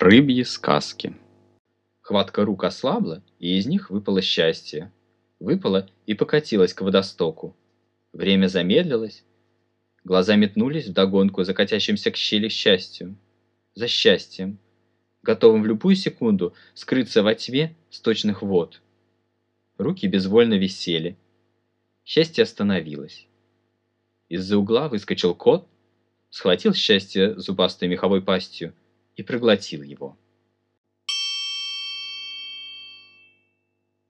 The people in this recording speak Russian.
Рыбьи сказки. Хватка рук ослабла, и из них выпало счастье. Выпало и покатилось к водостоку. Время замедлилось. Глаза метнулись вдогонку за катящимся к щели счастью. За счастьем, готовым в любую секунду скрыться во тьме сточных вод. Руки безвольно висели. Счастье остановилось. Из-за угла выскочил кот, схватил счастье зубастой меховой пастью и проглотил его.